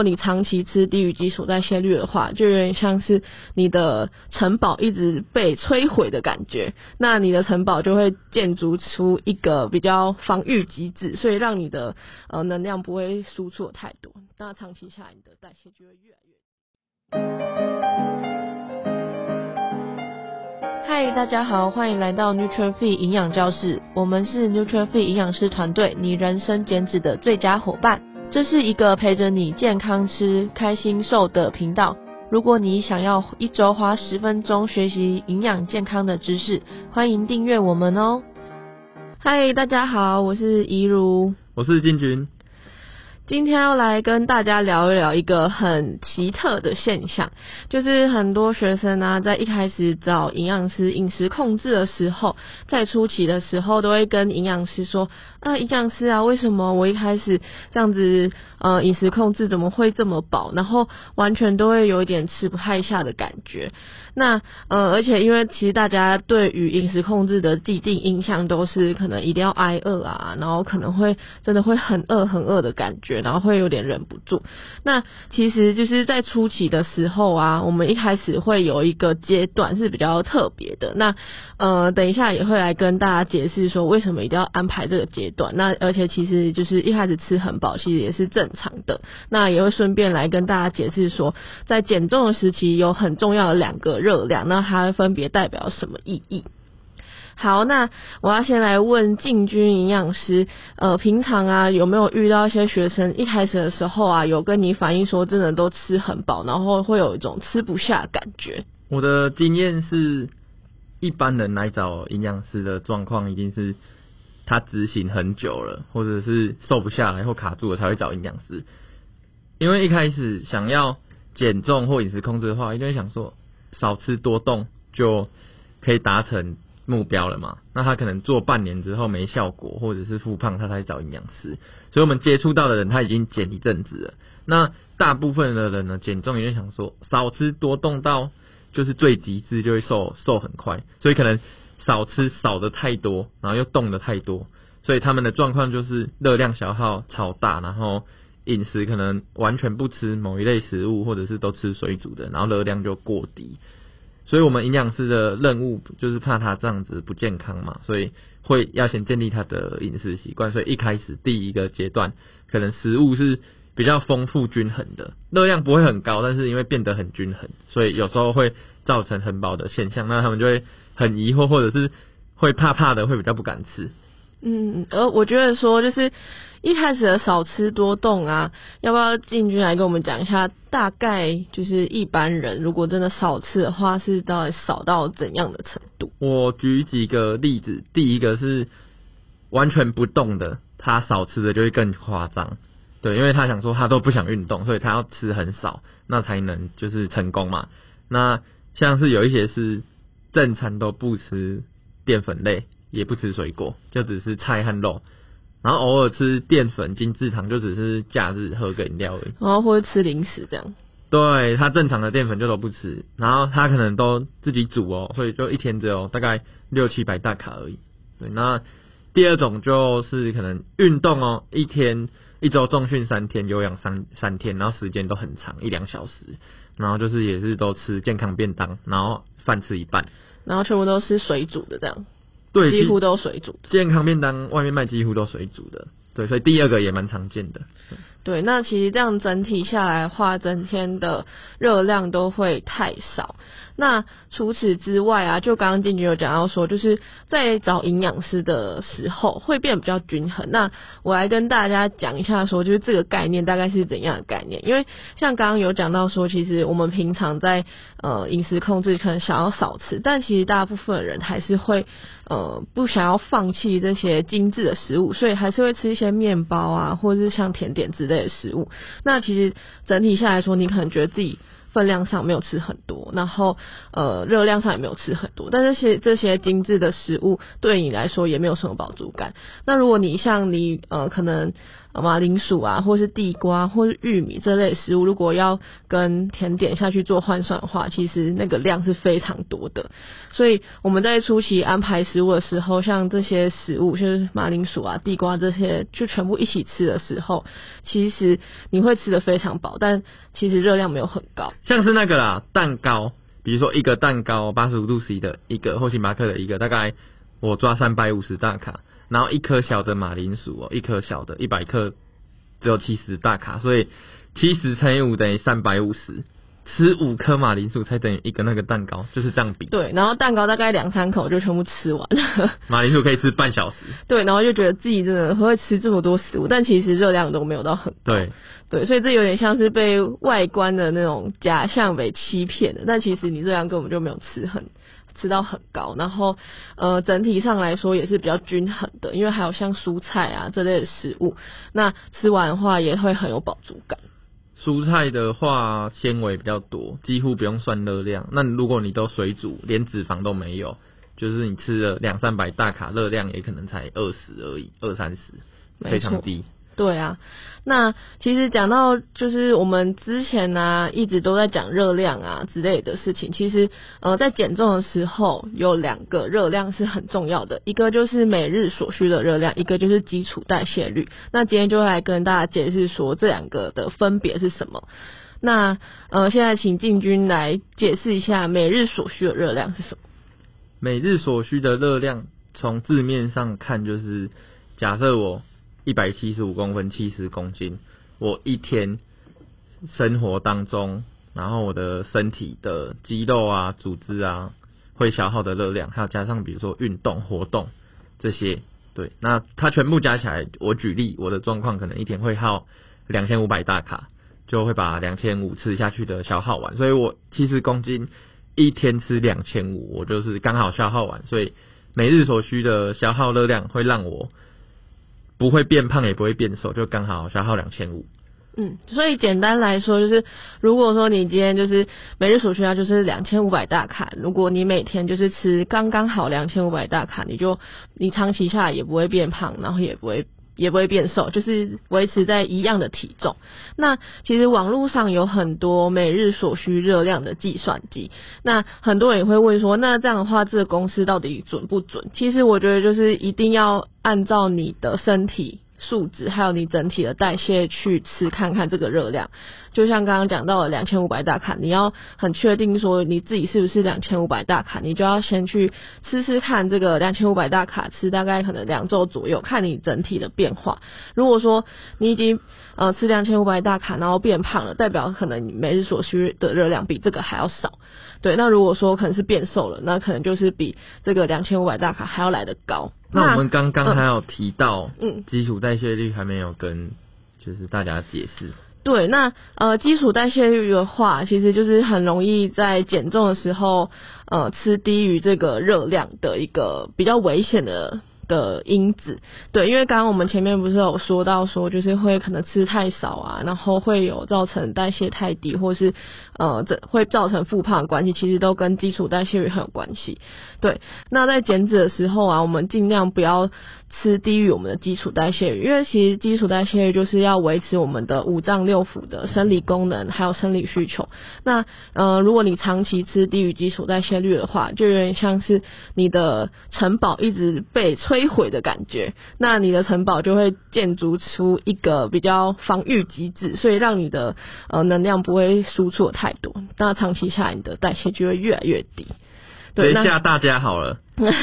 如果你长期吃低于基础代谢率的话，就有点像是你的城堡一直被摧毁的感觉。那你的城堡就会建筑出一个比较防御机制，所以让你的呃能量不会输出太多。那长期下来，你的代谢就会越来越。嗨，大家好，欢迎来到 Nutrify 营养教室，我们是 Nutrify 营养师团队，你人生减脂的最佳伙伴。这是一个陪着你健康吃、开心瘦的频道。如果你想要一周花十分钟学习营养健康的知识，欢迎订阅我们哦。嗨，大家好，我是怡如，我是金军。今天要来跟大家聊一聊一个很奇特的现象，就是很多学生啊，在一开始找营养师饮食控制的时候，在初期的时候，都会跟营养师说：“啊，营养师啊，为什么我一开始这样子，呃，饮食控制怎么会这么饱？然后完全都会有一点吃不太下的感觉。”那呃，而且因为其实大家对于饮食控制的既定印象都是可能一定要挨饿啊，然后可能会真的会很饿很饿的感觉。然后会有点忍不住。那其实就是在初期的时候啊，我们一开始会有一个阶段是比较特别的。那呃，等一下也会来跟大家解释说为什么一定要安排这个阶段。那而且其实就是一开始吃很饱，其实也是正常的。那也会顺便来跟大家解释说，在减重的时期有很重要的两个热量，那它分别代表什么意义？好，那我要先来问进军营养师，呃，平常啊有没有遇到一些学生一开始的时候啊，有跟你反映说真的都吃很饱，然后会有一种吃不下的感觉？我的经验是，一般人来找营养师的状况，一定是他执行很久了，或者是瘦不下来或卡住了才会找营养师。因为一开始想要减重或饮食控制的话，一定会想说少吃多动就可以达成。目标了嘛？那他可能做半年之后没效果，或者是复胖，他才找营养师。所以我们接触到的人，他已经减一阵子了。那大部分的人呢，减重也就想说少吃多动到就是最极致，就会瘦瘦很快。所以可能少吃少的太多，然后又动的太多，所以他们的状况就是热量消耗超大，然后饮食可能完全不吃某一类食物，或者是都吃水煮的，然后热量就过低。所以我们营养师的任务就是怕他这样子不健康嘛，所以会要先建立他的饮食习惯。所以一开始第一个阶段，可能食物是比较丰富均衡的，热量不会很高，但是因为变得很均衡，所以有时候会造成很饱的现象。那他们就会很疑惑，或者是会怕怕的，会比较不敢吃。嗯，而我觉得说，就是一开始的少吃多动啊，要不要进军来跟我们讲一下？大概就是一般人如果真的少吃的话，是到底少到怎样的程度？我举几个例子，第一个是完全不动的，他少吃的就会更夸张。对，因为他想说他都不想运动，所以他要吃很少，那才能就是成功嘛。那像是有一些是正餐都不吃淀粉类。也不吃水果，就只是菜和肉，然后偶尔吃淀粉、精制糖，就只是假日喝个饮料而已。然后或者吃零食这样。对，他正常的淀粉就都不吃，然后他可能都自己煮哦，所以就一天只有大概六七百大卡而已。对，那第二种就是可能运动哦，一天一周重训三天，有氧三三天，然后时间都很长，一两小时，然后就是也是都吃健康便当，然后饭吃一半，然后全部都是水煮的这样。对，几乎都水煮。健康便当外面卖几乎都水煮的，对，所以第二个也蛮常见的。对，那其实这样整体下来的话，整天的热量都会太少。那除此之外啊，就刚刚进军有讲到说，就是在找营养师的时候会变得比较均衡。那我来跟大家讲一下说，就是这个概念大概是怎样的概念？因为像刚刚有讲到说，其实我们平常在呃饮食控制可能想要少吃，但其实大部分人还是会呃不想要放弃这些精致的食物，所以还是会吃一些面包啊，或者是像甜点之类的食物。那其实整体下来说，你可能觉得自己。分量上没有吃很多，然后呃热量上也没有吃很多，但这些这些精致的食物对你来说也没有什么饱足感。那如果你像你呃可能马铃薯啊，或是地瓜，或是玉米这类食物，如果要跟甜点下去做换算的话，其实那个量是非常多的。所以我们在初期安排食物的时候，像这些食物，就是马铃薯啊、地瓜这些，就全部一起吃的时候，其实你会吃得非常饱，但其实热量没有很高。像是那个啦，蛋糕，比如说一个蛋糕八十五度 C 的一个，或星巴克的一个，大概我抓三百五十大卡。然后一颗小的马铃薯哦，一颗小的，一百克只有七十大卡，所以七十乘以五等于三百五十，吃五颗马铃薯才等于一个那个蛋糕，就是这样比。对，然后蛋糕大概两三口就全部吃完了。马铃薯可以吃半小时。对，然后就觉得自己真的会吃这么多食物，但其实热量都没有到很高。对，对，所以这有点像是被外观的那种假象给欺骗的，但其实你热量根本就没有吃很。吃到很高，然后呃整体上来说也是比较均衡的，因为还有像蔬菜啊这类的食物，那吃完的话也会很有饱足感。蔬菜的话纤维比较多，几乎不用算热量。那如果你都水煮，连脂肪都没有，就是你吃了两三百大卡，热量也可能才二十而已，二三十，非常低。对啊，那其实讲到就是我们之前呢、啊、一直都在讲热量啊之类的事情，其实呃在减重的时候有两个热量是很重要的，一个就是每日所需的热量，一个就是基础代谢率。那今天就来跟大家解释说这两个的分别是什么。那呃现在请进军来解释一下每日所需的热量是什么。每日所需的热量从字面上看就是假设我。一百七十五公分，七十公斤。我一天生活当中，然后我的身体的肌肉啊、组织啊，会消耗的热量，还有加上比如说运动活动这些，对，那它全部加起来，我举例，我的状况可能一天会耗两千五百大卡，就会把两千五吃下去的消耗完。所以我七十公斤一天吃两千五，我就是刚好消耗完。所以每日所需的消耗热量会让我。不会变胖，也不会变瘦，就刚好消耗两千五。嗯，所以简单来说，就是如果说你今天就是每日所需要就是两千五百大卡，如果你每天就是吃刚刚好两千五百大卡，你就你长期下来也不会变胖，然后也不会。也不会变瘦，就是维持在一样的体重。那其实网络上有很多每日所需热量的计算机。那很多人也会问说，那这样的话，这个公式到底准不准？其实我觉得就是一定要按照你的身体。数值还有你整体的代谢去吃看看这个热量，就像刚刚讲到的两千五百大卡，你要很确定说你自己是不是两千五百大卡，你就要先去吃吃看这个两千五百大卡，吃大概可能两周左右，看你整体的变化。如果说你已经呃吃两千五百大卡，然后变胖了，代表可能你每日所需的热量比这个还要少。对，那如果说可能是变瘦了，那可能就是比这个两千五百大卡还要来得高。那我们刚刚还有提到，嗯，基础代谢率还没有跟就是大家解释。对，那呃，基础代谢率的话，其实就是很容易在减重的时候，呃，吃低于这个热量的一个比较危险的。的因子，对，因为刚刚我们前面不是有说到说，就是会可能吃太少啊，然后会有造成代谢太低，或是呃，这会造成复胖的关系，其实都跟基础代谢率很有关系。对，那在减脂的时候啊，我们尽量不要吃低于我们的基础代谢率，因为其实基础代谢率就是要维持我们的五脏六腑的生理功能还有生理需求。那呃，如果你长期吃低于基础代谢率的话，就有点像是你的城堡一直被摧毁的感觉。那你的城堡就会建筑出一个比较防御机制，所以让你的呃能量不会输出太多。那长期下来，你的代谢就会越来越低。对，等一下大家好了，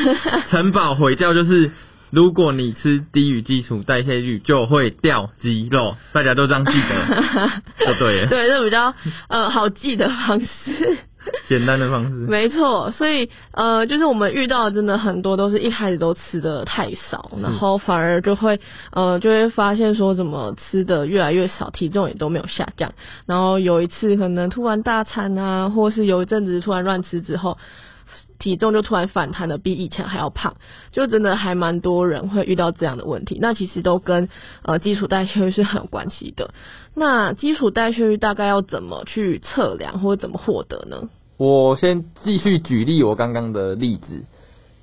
城堡毁掉就是。如果你吃低于基础代谢率，就会掉肌肉，大家都这样记得，就对了。对，这比较呃好记的方式，简单的方式。没错，所以呃，就是我们遇到的真的很多都是一开始都吃的太少，然后反而就会呃就会发现说怎么吃的越来越少，体重也都没有下降，然后有一次可能突然大餐啊，或是有一阵子突然乱吃之后。体重就突然反弹的比以前还要胖，就真的还蛮多人会遇到这样的问题。那其实都跟呃基础代谢率是很有关系的。那基础代谢率大概要怎么去测量或者怎么获得呢？我先继续举例我刚刚的例子，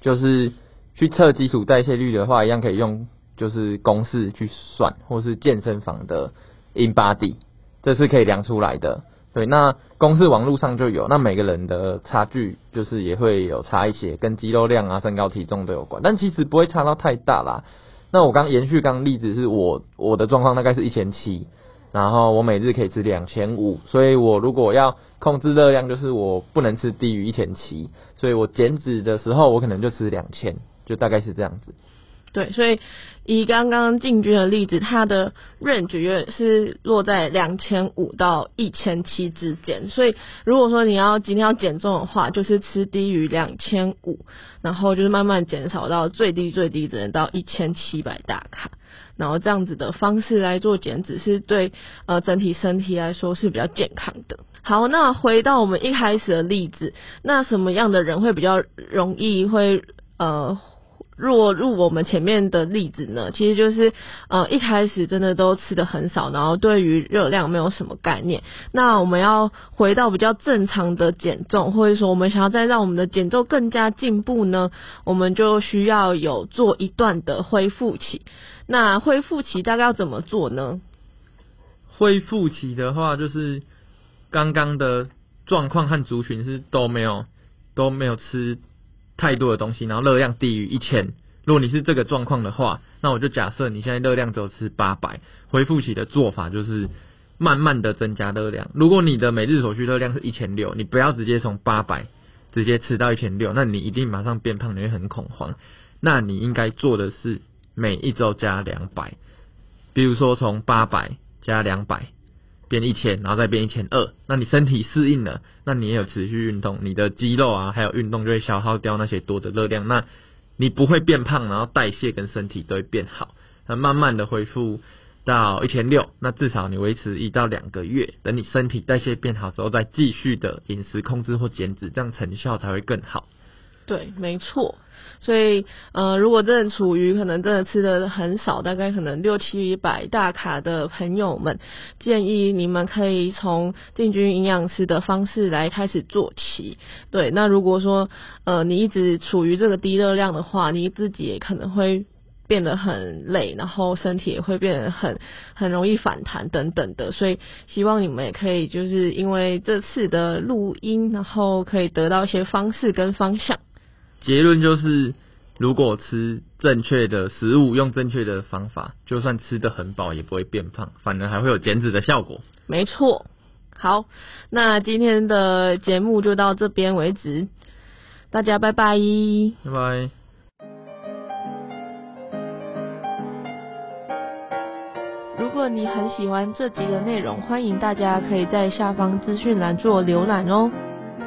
就是去测基础代谢率的话，一样可以用就是公式去算，或是健身房的 InBody，这是可以量出来的。对，那公式网络上就有，那每个人的差距就是也会有差一些，跟肌肉量啊、身高体重都有关，但其实不会差到太大啦。那我刚延续刚例子是我我的状况大概是一千七，然后我每日可以吃两千五，所以我如果要控制热量，就是我不能吃低于一千七，所以我减脂的时候我可能就吃两千，就大概是这样子。对，所以以刚刚进军的例子，它的 range 也是落在两千五到一千七之间。所以如果说你要今天要减重的话，就是吃低于两千五，然后就是慢慢减少到最低最低只能到一千七百大卡，然后这样子的方式来做减脂，是对呃整体身体来说是比较健康的。好，那回到我们一开始的例子，那什么样的人会比较容易会呃？若入我们前面的例子呢，其实就是呃一开始真的都吃的很少，然后对于热量没有什么概念。那我们要回到比较正常的减重，或者说我们想要再让我们的减重更加进步呢，我们就需要有做一段的恢复期。那恢复期大概要怎么做呢？恢复期的话，就是刚刚的状况和族群是都没有都没有吃。太多的东西，然后热量低于一千。如果你是这个状况的话，那我就假设你现在热量只有吃八百，恢复期的做法就是慢慢的增加热量。如果你的每日所需热量是一千六，你不要直接从八百直接吃到一千六，那你一定马上变胖，你会很恐慌。那你应该做的是每一周加两百，比如说从八百加两百。变一千，然后再变一千二，那你身体适应了，那你也有持续运动，你的肌肉啊，还有运动就会消耗掉那些多的热量，那你不会变胖，然后代谢跟身体都会变好，那慢慢的恢复到一千六，那至少你维持一到两个月，等你身体代谢变好之后，再继续的饮食控制或减脂，这样成效才会更好。对，没错。所以，呃，如果真的处于可能真的吃的很少，大概可能六七百大卡的朋友们，建议你们可以从进军营养师的方式来开始做起。对，那如果说，呃，你一直处于这个低热量的话，你自己也可能会变得很累，然后身体也会变得很很容易反弹等等的。所以，希望你们也可以就是因为这次的录音，然后可以得到一些方式跟方向。结论就是，如果吃正确的食物，用正确的方法，就算吃得很饱，也不会变胖，反而还会有减脂的效果。没错。好，那今天的节目就到这边为止，大家拜拜。拜拜。如果你很喜欢这集的内容，欢迎大家可以在下方资讯栏做浏览哦。